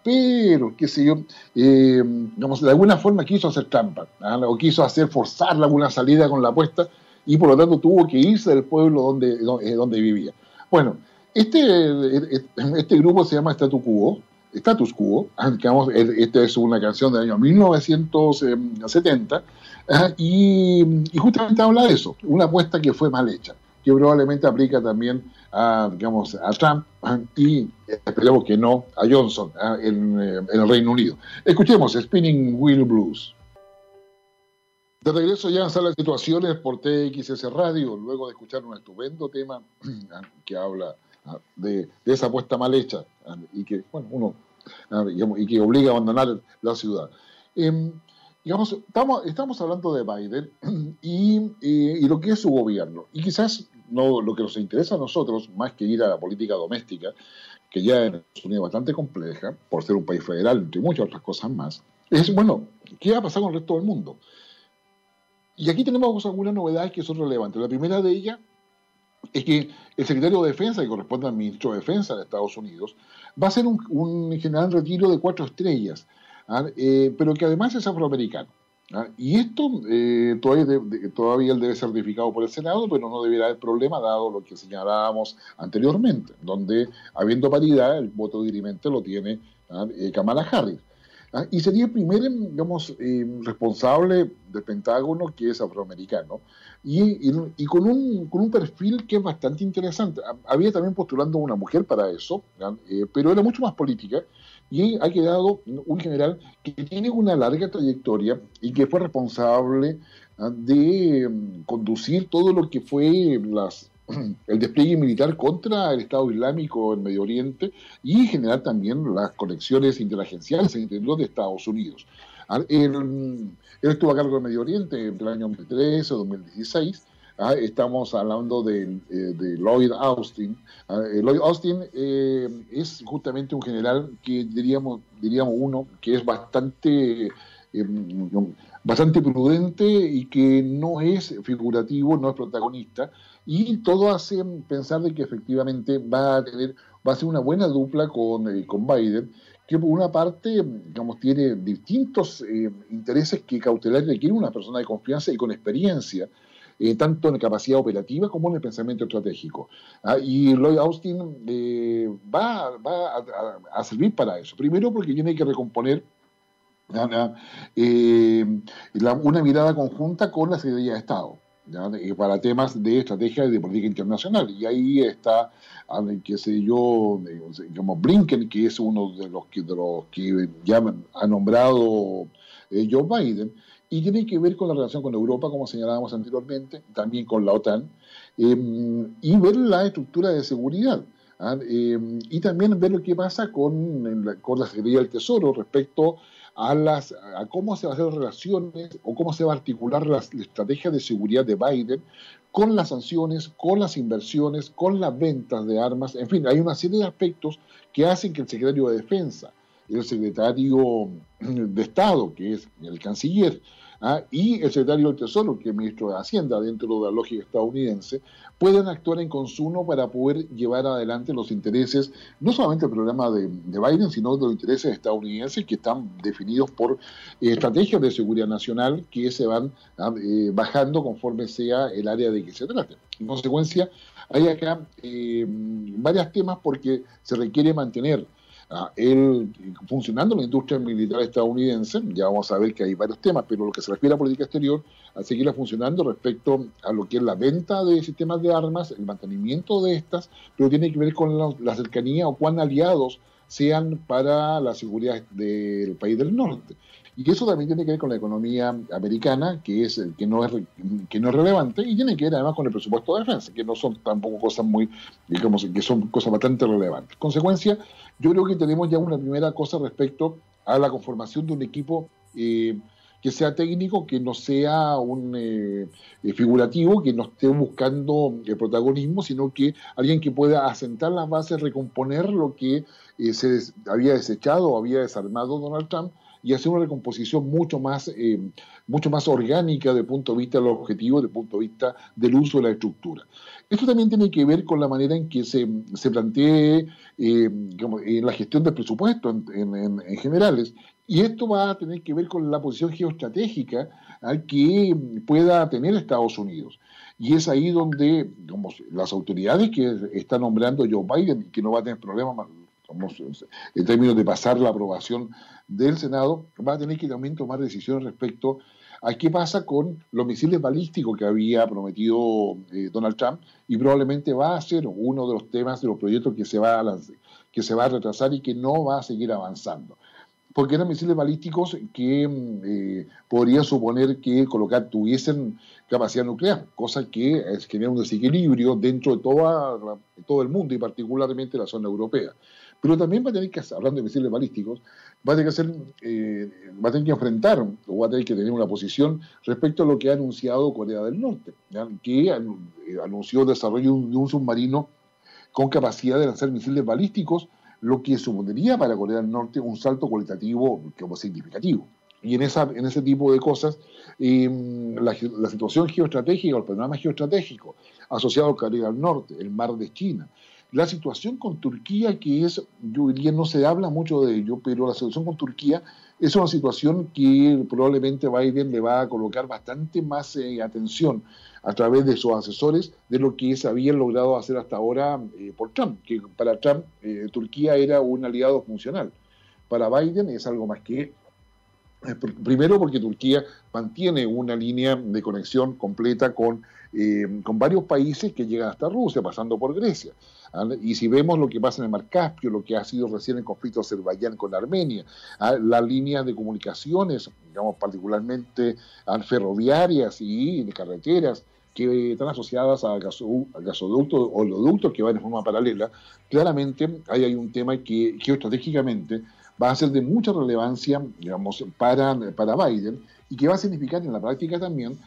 pero, qué sé yo, eh, digamos, de alguna forma quiso hacer trampa, ¿ah? o quiso hacer forzar alguna salida con la apuesta, y por lo tanto tuvo que irse del pueblo donde, donde, vivía. Bueno, Este, este grupo se llama Status Quo, Status Quo, digamos, esta es una canción del año 1970, y, justamente habla de eso, una apuesta que fue mal hecha, que probablemente aplica también a, digamos, a Trump y esperemos que no a Johnson en, en el Reino Unido. Escuchemos Spinning Wheel Blues. De regreso ya Sala de Situaciones por TXS Radio, luego de escuchar un estupendo tema que habla de, esa apuesta mal hecha y que, bueno, uno, y que obliga a abandonar la ciudad. Em, estamos, estamos hablando de Biden [clears throat] y, y, lo que es su gobierno. Y quizás no, lo que nos interesa a nosotros, más que ir a la política doméstica, que ya en Estados Unidos es bastante compleja, por ser un país federal, entre muchas otras cosas más, es, bueno, ¿qué va a pasar con el resto del mundo? Y aquí tenemos algunas novedades que son relevantes. La primera de ellas es que el secretario de Defensa, que corresponde al ministro de Defensa de Estados Unidos, va a ser un, general retiro de cuatro estrellas. Eh, pero que además es afroamericano. ¿ah? Y esto eh, todavía, todavía él debe ser certificado por el Senado, pero no deberá haber problema dado lo que señalábamos anteriormente, donde habiendo paridad, el voto dirimente lo tiene ¿ah? eh, Kamala Harris. Ah, y sería el primer, digamos, eh, responsable del Pentágono que es afroamericano. Y, con, un, con un perfil que es bastante interesante. Había también postulando una mujer para eso, eh, pero era mucho más política. Y ha quedado un general que tiene una larga trayectoria y que fue responsable de mm, conducir todo lo que fue las [clears throat] el despliegue militar contra el Estado Islámico en Medio Oriente y generar también las conexiones interagenciales entre los de Estados Unidos. Ah, él, estuvo a cargo del Medio Oriente entre el año 2013 o 2016. Estamos hablando de, eh, Lloyd Austin. Ah, eh, Lloyd Austin eh, es justamente un general que diríamos, diríamos uno que es bastante bastante prudente y que no es figurativo, no es protagonista, y todo hace pensar de que efectivamente va a tener, va a ser una buena dupla con, eh, con Biden, que por una parte, digamos, tiene distintos eh, intereses que cautelar requiere una persona de confianza y con experiencia, eh, tanto en la capacidad operativa como en el pensamiento estratégico. Ah, y Lloyd Austin va, va a, a, servir para eso. Primero porque tiene que recomponer una mirada conjunta con la Secretaría de Estado para temas de estrategia y de política internacional. Y ahí está, qué sé yo, digamos, Blinken, que es uno de los que, de los que ya ha nombrado eh, Joe Biden, y tiene que ver con la relación con Europa, como señalábamos anteriormente, también con la OTAN, em, y ver la estructura de seguridad. ¿ah? Em, y también ver lo que pasa con, con la Secretaría del Tesoro respecto a, las, a cómo se van a hacer relaciones o cómo se va a articular la, estrategia de seguridad de Biden con las sanciones, con las inversiones, con las ventas de armas. En fin, hay una serie de aspectos que hacen que el secretario de Defensa, el secretario de Estado, que es el canciller, ¿ah? y el secretario del Tesoro, que es ministro de Hacienda dentro de la lógica estadounidense, puedan actuar en consumo para poder llevar adelante los intereses, no solamente el programa de, Biden, sino de los intereses estadounidenses que están definidos por eh, estrategias de seguridad nacional que se van ¿ah? eh, bajando conforme sea el área de que se trate. En consecuencia, hay acá eh, varios temas porque se requiere mantener él funcionando en la industria militar estadounidense, ya vamos a ver que hay varios temas, pero lo que se refiere a política exterior, a seguirla funcionando respecto a lo que es la venta de sistemas de armas, el mantenimiento de estas, pero tiene que ver con la, cercanía o cuán aliados sean para la seguridad del país del norte. Y eso también tiene que ver con la economía americana, que es que no es que no es relevante, y tiene que ver además con el presupuesto de defensa, que no son tampoco cosas muy, digamos, que son cosas bastante relevantes. Consecuencia, yo creo que tenemos ya una primera cosa respecto a la conformación de un equipo eh, que sea técnico, que no sea un eh, eh, figurativo, que no esté buscando el protagonismo, sino que alguien que pueda asentar las bases, recomponer lo que se había desechado o había desarmado Donald Trump y hacer una recomposición mucho más, eh, mucho más orgánica desde punto de vista del objetivo, desde el punto de vista del uso de la estructura. Esto también tiene que ver con la manera en que se, se plantee eh, la gestión del presupuesto en, en, generales. Y esto va a tener que ver con la posición geoestratégica que pueda tener Estados Unidos. Y es ahí donde las autoridades que está nombrando Joe Biden, que no va a tener problemas en términos de pasar la aprobación del Senado, va a tener que también tomar decisiones respecto a qué pasa con los misiles balísticos que había prometido eh, Donald Trump y probablemente va a ser uno de los temas de los proyectos que se va a que se va a retrasar y que no va a seguir avanzando porque eran misiles balísticos que mm, eh, podría suponer que colocar tuviesen capacidad nuclear, cosa que es, genera un desequilibrio dentro de todo el mundo y particularmente la zona europea. Pero también va a tener que, hablando de misiles balísticos, va a tener que hacer, eh, va a tener que enfrentar o va a tener que tener una posición respecto a lo que ha anunciado Corea del Norte, que eh, anunció el desarrollo de un submarino con capacidad de lanzar misiles balísticos lo que supondría para Corea del Norte un salto cualitativo como significativo. Y en, ese tipo de cosas, em, la, situación geoestratégica, el panorama geoestratégico asociado a Corea del Norte, el mar de China, la situación con Turquía, que es, yo diría, no se habla mucho de ello, pero la situación con Turquía es una situación que probablemente Biden le va a colocar bastante más eh, atención a través de sus asesores de lo que se había logrado hacer hasta ahora eh, por Trump, que para Trump eh, Turquía era un aliado funcional. Para Biden es algo más que eh, primero porque Turquía mantiene una línea de conexión completa con, con varios países que llegan hasta Rusia, pasando por Grecia. Y si vemos lo que pasa en el Mar Caspio, lo que ha sido recién el conflicto de Azerbaiyán con Armenia, ¿ah? las líneas de comunicaciones, digamos particularmente ¿ah? ferroviarias y de carreteras, que están asociadas a gasoductos o oleoductos que van de forma paralela, claramente ahí hay un tema que geoestratégicamente va a ser de mucha relevancia, digamos, para, para Biden y que va a significar en la práctica también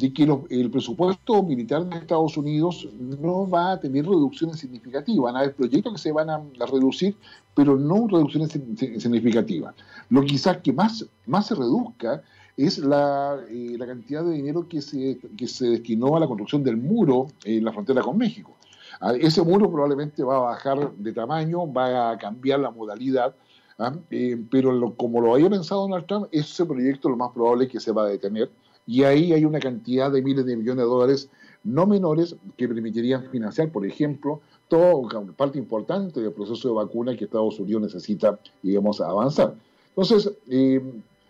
de que el presupuesto militar de Estados Unidos no va a tener reducciones significativas. Van a haber proyectos que se van a, reducir, pero no reducciones significativas. Lo quizás que más, más se reduzca es la, eh, la cantidad de dinero que se, que se destinó a la construcción del muro en la frontera con México. Ah, ese muro probablemente va a bajar de tamaño, va a cambiar la modalidad, ¿ah? eh, pero como lo había pensado Donald Trump, ese proyecto lo más probable es que se va a detener y ahí hay una cantidad de miles de millones de dólares no menores que permitirían financiar, por ejemplo, toda parte importante del proceso de vacuna que Estados Unidos necesita, digamos, avanzar. Entonces, eh,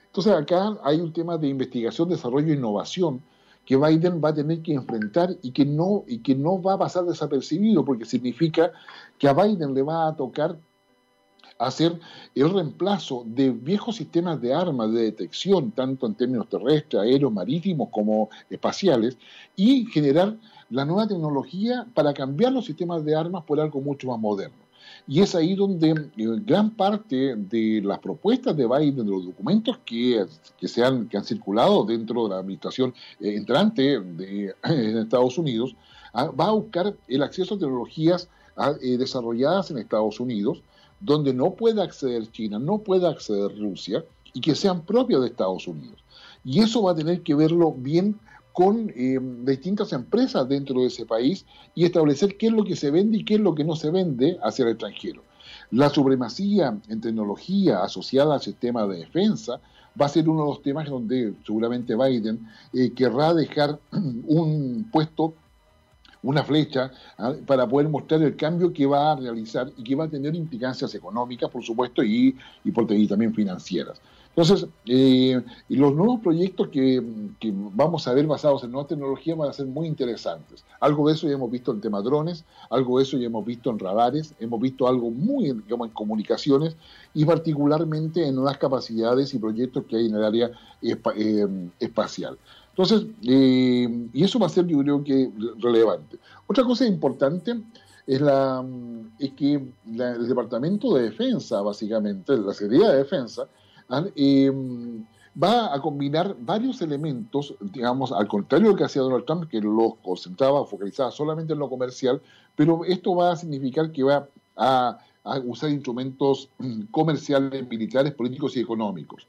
entonces acá hay un tema de investigación, desarrollo e innovación que Biden va a tener que enfrentar y que no, y que no va a pasar desapercibido, porque significa que a Biden le va a tocar hacer el reemplazo de viejos sistemas de armas de detección, tanto en términos terrestres, aéreos, marítimos como espaciales, y generar la nueva tecnología para cambiar los sistemas de armas por algo mucho más moderno. Y es ahí donde eh, gran parte de las propuestas de Biden, de los documentos que, que, se han, que han circulado dentro de la administración eh, entrante de, en Estados Unidos, ah, va a buscar el acceso a tecnologías ah, eh, desarrolladas en Estados Unidos, donde no pueda acceder China, no pueda acceder Rusia, y que sean propias de Estados Unidos. Y eso va a tener que verlo bien con eh, distintas empresas dentro de ese país y establecer qué es lo que se vende y qué es lo que no se vende hacia el extranjero. La supremacía en tecnología asociada al sistema de defensa va a ser uno de los temas donde seguramente Biden eh, querrá dejar [clears throat] un puesto, una flecha, ¿ah? para poder mostrar el cambio que va a realizar y que va a tener implicancias económicas, por supuesto, y, y, y también financieras. Entonces, eh, los nuevos proyectos que, vamos a ver basados en nuevas tecnologías van a ser muy interesantes. Algo de eso ya hemos visto en tema drones, algo de eso ya hemos visto en radares, hemos visto algo muy, en comunicaciones y particularmente en nuevas capacidades y proyectos que hay en el área eh, espacial. Entonces, eh, y eso va a ser, yo creo que, relevante. Otra cosa importante es, la, es que el Departamento de Defensa, básicamente, la Secretaría de Defensa, Em, va a combinar varios elementos, digamos, al contrario de lo que hacía Donald Trump, que los concentraba, focalizaba solamente en lo comercial, pero esto va a significar que va a, usar instrumentos comerciales, militares, políticos y económicos.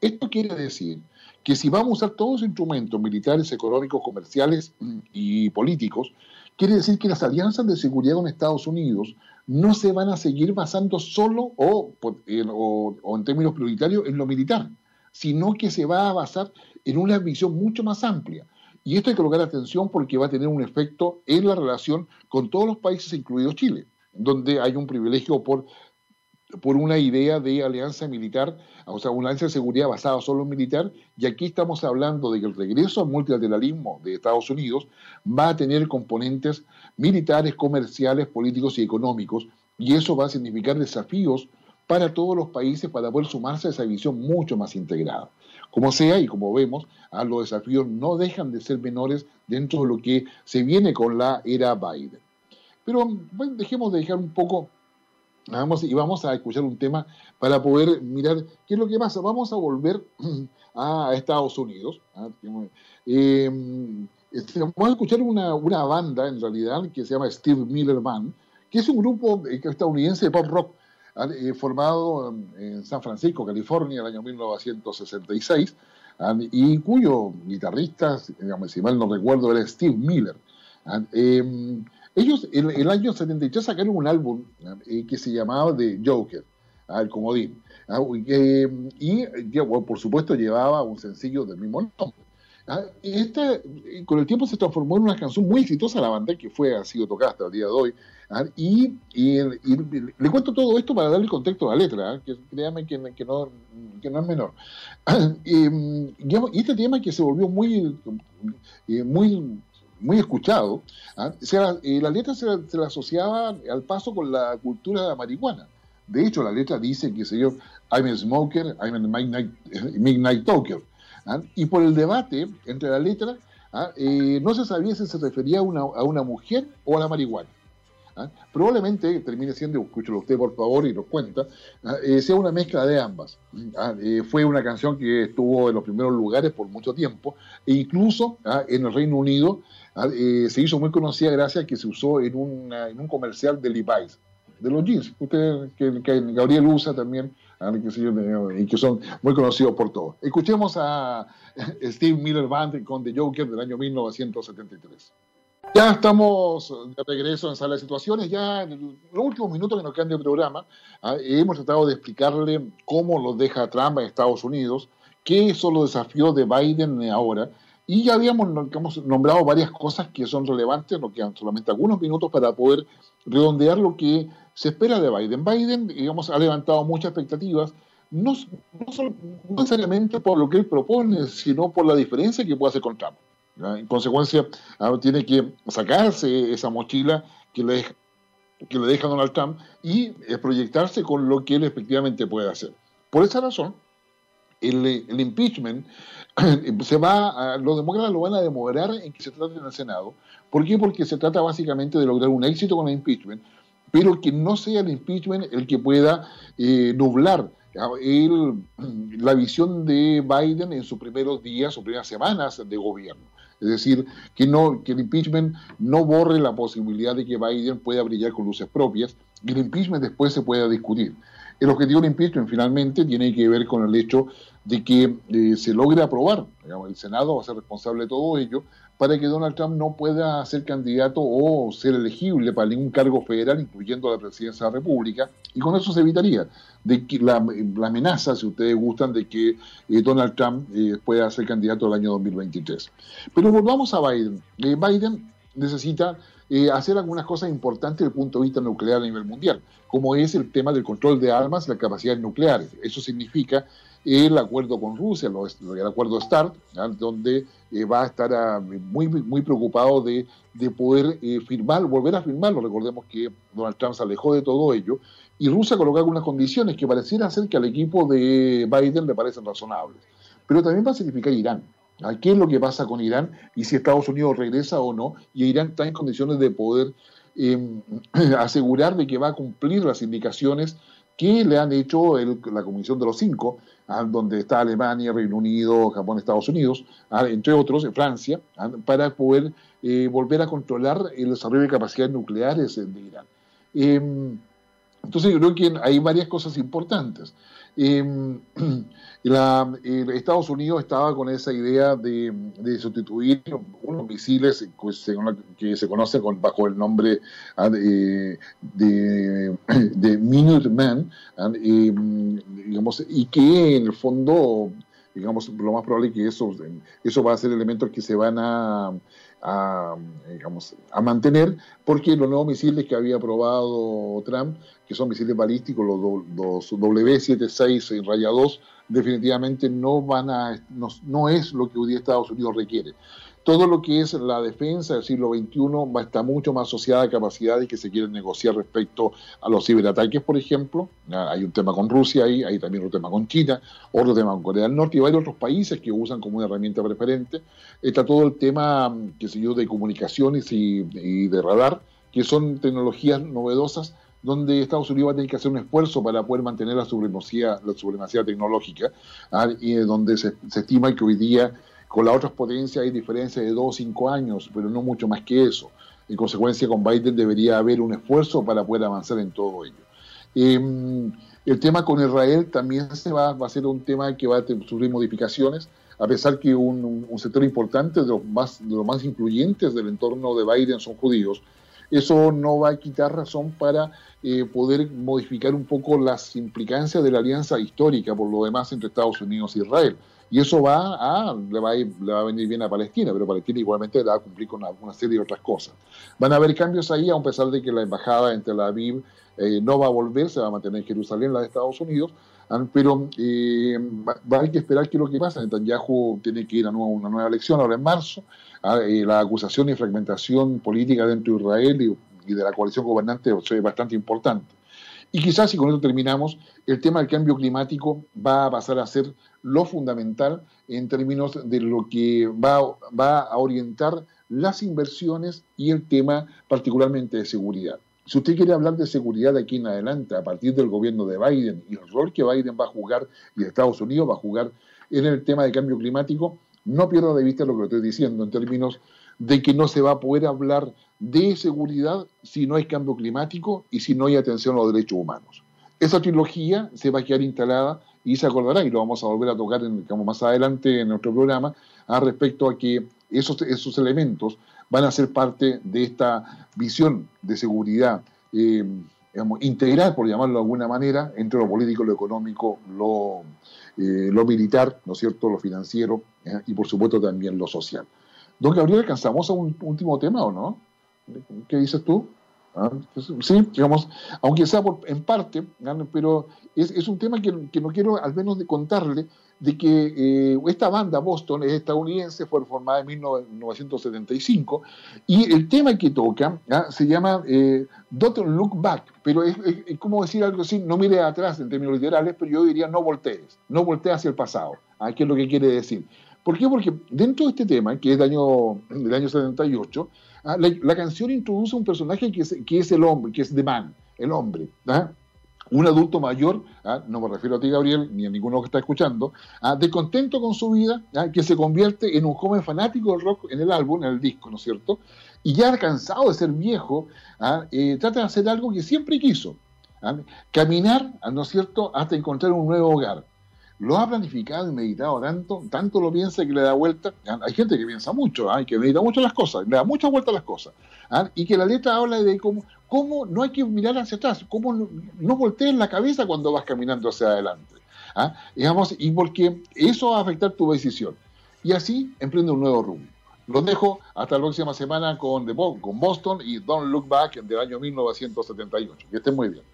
Esto quiere decir que si vamos a usar todos los instrumentos militares, económicos, comerciales mm, y políticos, quiere decir que las alianzas de seguridad con Estados Unidos no se van a seguir basando solo o, en términos prioritarios en lo militar, sino que se va a basar en una visión mucho más amplia. Y esto hay que colocar atención porque va a tener un efecto en la relación con todos los países, incluido Chile, donde hay un privilegio por por una idea de alianza militar, o sea, una alianza de seguridad basada solo en militar, y aquí estamos hablando de que el regreso al multilateralismo de Estados Unidos va a tener componentes militares, comerciales, políticos y económicos, y eso va a significar desafíos para todos los países para poder sumarse a esa visión mucho más integrada. Como sea, y como vemos, ah, los desafíos no dejan de ser menores dentro de lo que se viene con la era Biden. Pero dejemos de dejar un poco Y vamos a escuchar un tema para poder mirar qué es lo que pasa. Vamos a volver [clears throat] a Estados Unidos. ¿ah? Eh, este, vamos a escuchar una, banda, en realidad, que se llama Steve Miller Band, que es un grupo eh, estadounidense de pop rock ¿ah? eh, formado en San Francisco, California, en el año 1966, ¿ah? y cuyo guitarrista, si mal no recuerdo, era Steve Miller. Ellos en el año 73 sacaron un álbum eh, que se llamaba The Joker, al comodín, y por supuesto llevaba un sencillo del mismo nombre. y esta, con el tiempo se transformó en una canción muy exitosa la banda, que fue, ha sido tocada hasta el día de hoy. Y, le cuento todo esto para darle contexto a la letra, que créame que, que, no, que no es menor. y, este tema que se volvió muy, eh, muy muy escuchado, ¿ah? la letra se la, asociaba al paso con la cultura de la marihuana. De hecho, la letra dice que se yo, I'm a smoker, I'm a midnight, midnight talker. ¿ah? Y por el debate entre la letra, ¿ah? eh, no se sabía si se refería a una, a una mujer o a la marihuana. Probablemente termine siendo, escúchelo usted por favor y lo cuenta, eh, sea una mezcla de ambas. Eh, fue una canción que estuvo en los primeros lugares por mucho tiempo e incluso en el Reino Unido eh, se hizo muy conocida gracias a que se usó en, en un comercial de Levi's, de los jeans, usted, que, Gabriel usa también, y que son muy conocidos por todos. Escuchemos a [laughs] Steve Miller Band con The Joker del año 1973. Ya estamos de regreso en Sala de Situaciones, ya en los últimos minutos que nos quedan de programa, ah, hemos tratado de explicarle cómo los deja Trump en Estados Unidos, qué son los desafíos de Biden ahora, y ya habíamos nombrado varias cosas que son relevantes, nos quedan solamente algunos minutos para poder redondear lo que se espera de Biden. Biden, digamos, ha levantado muchas expectativas, no, no necesariamente por lo que él propone, sino por la diferencia que puede hacer con Trump. En consecuencia, ah, tiene que sacarse esa mochila que le, que le deja Donald Trump y eh, proyectarse con lo que él efectivamente puede hacer. Por esa razón, el, impeachment [clears throat] se va los demócratas lo van a demorar en que se trate en el Senado. ¿Por qué? Porque se trata básicamente de lograr un éxito con el impeachment, pero que no sea el impeachment el que pueda eh, nublar [clears throat] la visión de Biden en sus primeros días o primeras semanas de gobierno. Es decir, que, no, que el impeachment no borre la posibilidad de que Biden pueda brillar con luces propias y el impeachment después se pueda discutir. El objetivo del impeachment finalmente tiene que ver con el hecho de que eh, se logre aprobar. el Senado va a ser responsable de todo ello para que Donald Trump no pueda ser candidato o ser elegible para ningún cargo federal, incluyendo la presidencia de la República, y con eso se evitaría de que la, amenaza, si ustedes gustan, de que eh, Donald Trump eh, pueda ser candidato el año 2023. Pero volvamos a Biden. Biden necesita hacer algunas cosas importantes desde el punto de vista nuclear a nivel mundial, como es el tema del control de armas y las capacidades nucleares. Eso significa el acuerdo con Rusia, el acuerdo START, donde eh, va a estar ah, muy, muy preocupado de, poder eh, firmar, volver a firmarlo. Recordemos que Donald Trump se alejó de todo ello y Rusia colocó algunas condiciones que pareciera ser que al equipo de Biden le parecen razonables. Pero también va a significar Irán. ¿Qué es lo que pasa con Irán y si Estados Unidos regresa o no? Y Irán está en condiciones de poder em, [clears throat] asegurar de que va a cumplir las indicaciones que le han hecho la Comisión de los Cinco, ah, donde está Alemania, Reino Unido, Japón, Estados Unidos, ah, entre otros, Francia, ah, para poder eh, volver a controlar el desarrollo de capacidades nucleares de Irán. Em, entonces yo creo que hay varias cosas importantes. Em, [clears throat] la, Estados Unidos estaba con esa idea de, sustituir unos misiles que se conocen bajo el nombre ah, de, de, [clears throat] Minuteman, ah, em, digamos, y que en el fondo, digamos, lo más probable es que eso, eso va a ser elementos que se van a, a, digamos, a mantener, porque los nuevos misiles que había aprobado Trump, que son misiles balísticos, los, los W-76 en raya 2, definitivamente no van a, no, no es lo que hoy día Estados Unidos requiere todo lo que es la defensa del siglo XXI va a estar mucho más asociada a capacidades que se quieren negociar respecto a los ciberataques, por ejemplo. Hay un tema con Rusia ahí, hay también otro tema con China, otro tema con Corea del Norte y varios otros países que usan como una herramienta preferente. Está todo el tema, que se yo, de comunicaciones y, de radar, que son tecnologías novedosas donde Estados Unidos va a tener que hacer un esfuerzo para poder mantener la supremacía, la supremacía tecnológica, ¿ah? y donde se, estima que hoy día con las otras potencias hay diferencia de dos o cinco años, pero no mucho más que eso. En consecuencia, con Biden debería haber un esfuerzo para poder avanzar en todo ello. Em, el tema con Israel también se va, a ser un tema que va a sufrir modificaciones, a pesar que un, sector importante de los, más, de los más influyentes del entorno de Biden son judíos. Eso no va a quitar razón para eh, poder modificar un poco las implicancias de la alianza histórica, por lo demás, entre Estados Unidos e Israel. Y eso va a, le va a, le va a venir bien a Palestina, pero Palestina igualmente va a cumplir con una, serie de otras cosas. Van a haber cambios ahí, a pesar de que la embajada en Tel Aviv eh, no va a volver, se va a mantener en Jerusalén, la de Estados Unidos, pero eh, que esperar qué es lo que pasa. Netanyahu tiene que ir a una nueva elección ahora en marzo. Ah, eh, la acusación y fragmentación política dentro de Israel y, de la coalición gobernante es bastante importante. Y quizás, y con esto terminamos, el tema del cambio climático va a pasar a ser lo fundamental en términos de lo que va a orientar las inversiones y el tema particularmente de seguridad. Si usted quiere hablar de seguridad de aquí en adelante, a partir del gobierno de Biden y el rol que Biden va a jugar y Estados Unidos va a jugar en el tema de cambio climático, no pierda de vista lo que estoy diciendo en términos de que no se va a poder hablar de seguridad si no hay cambio climático y si no hay atención a los derechos humanos. Esa trilogía se va a quedar instalada y se acordará, y lo vamos a volver a tocar en, más adelante en nuestro programa, a respecto a que esos, esos elementos van a ser parte de esta visión de seguridad eh, integral, por llamarlo de alguna manera, entre lo político, lo económico, lo, eh, lo militar, ¿no es cierto?, lo financiero eh, y por supuesto también lo social. Don Gabriel, ¿alcanzamos a un último tema o no? ¿Qué dices tú? Ah, pues, sí, digamos, aunque sea en parte, pero es, un tema que, no quiero al menos de contarle de que eh, esta banda Boston es estadounidense, fue formada en 1975 y el tema que toca se llama eh, Don't Look Back, pero es, como decir algo así, no mire atrás en términos literales, pero yo diría no voltees, no voltees hacia el pasado, ¿ah? ¿qué es lo que quiere decir? ¿Por qué? Porque dentro de este tema, que es del año, del año 78, ah, la, canción introduce un personaje que es, que es el hombre, que es The Man, el hombre. ¿ah? Un adulto mayor, ¿ah? no me refiero a ti, Gabriel, ni a ninguno que está escuchando, de contento con su vida, que se convierte en un joven fanático del rock en el álbum, en el disco, ¿no es cierto? Y ya cansado de ser viejo, eh, trata de hacer algo que siempre quiso, caminar, ¿no es cierto?, hasta encontrar un nuevo hogar lo ha planificado y meditado tanto, tanto lo piensa que le da vuelta. Hay gente que piensa mucho, ¿ah? que medita mucho las cosas, le da mucha vuelta a las cosas. ¿ah? Y que la letra habla de cómo, cómo no hay que mirar hacia atrás, cómo no, voltees la cabeza cuando vas caminando hacia adelante. ¿ah? Digamos, y porque eso va a afectar tu decisión. Y así emprende un nuevo rumbo. Los dejo hasta la próxima semana con, con Boston y Don't Look Back del año 1978. Que estén muy bien.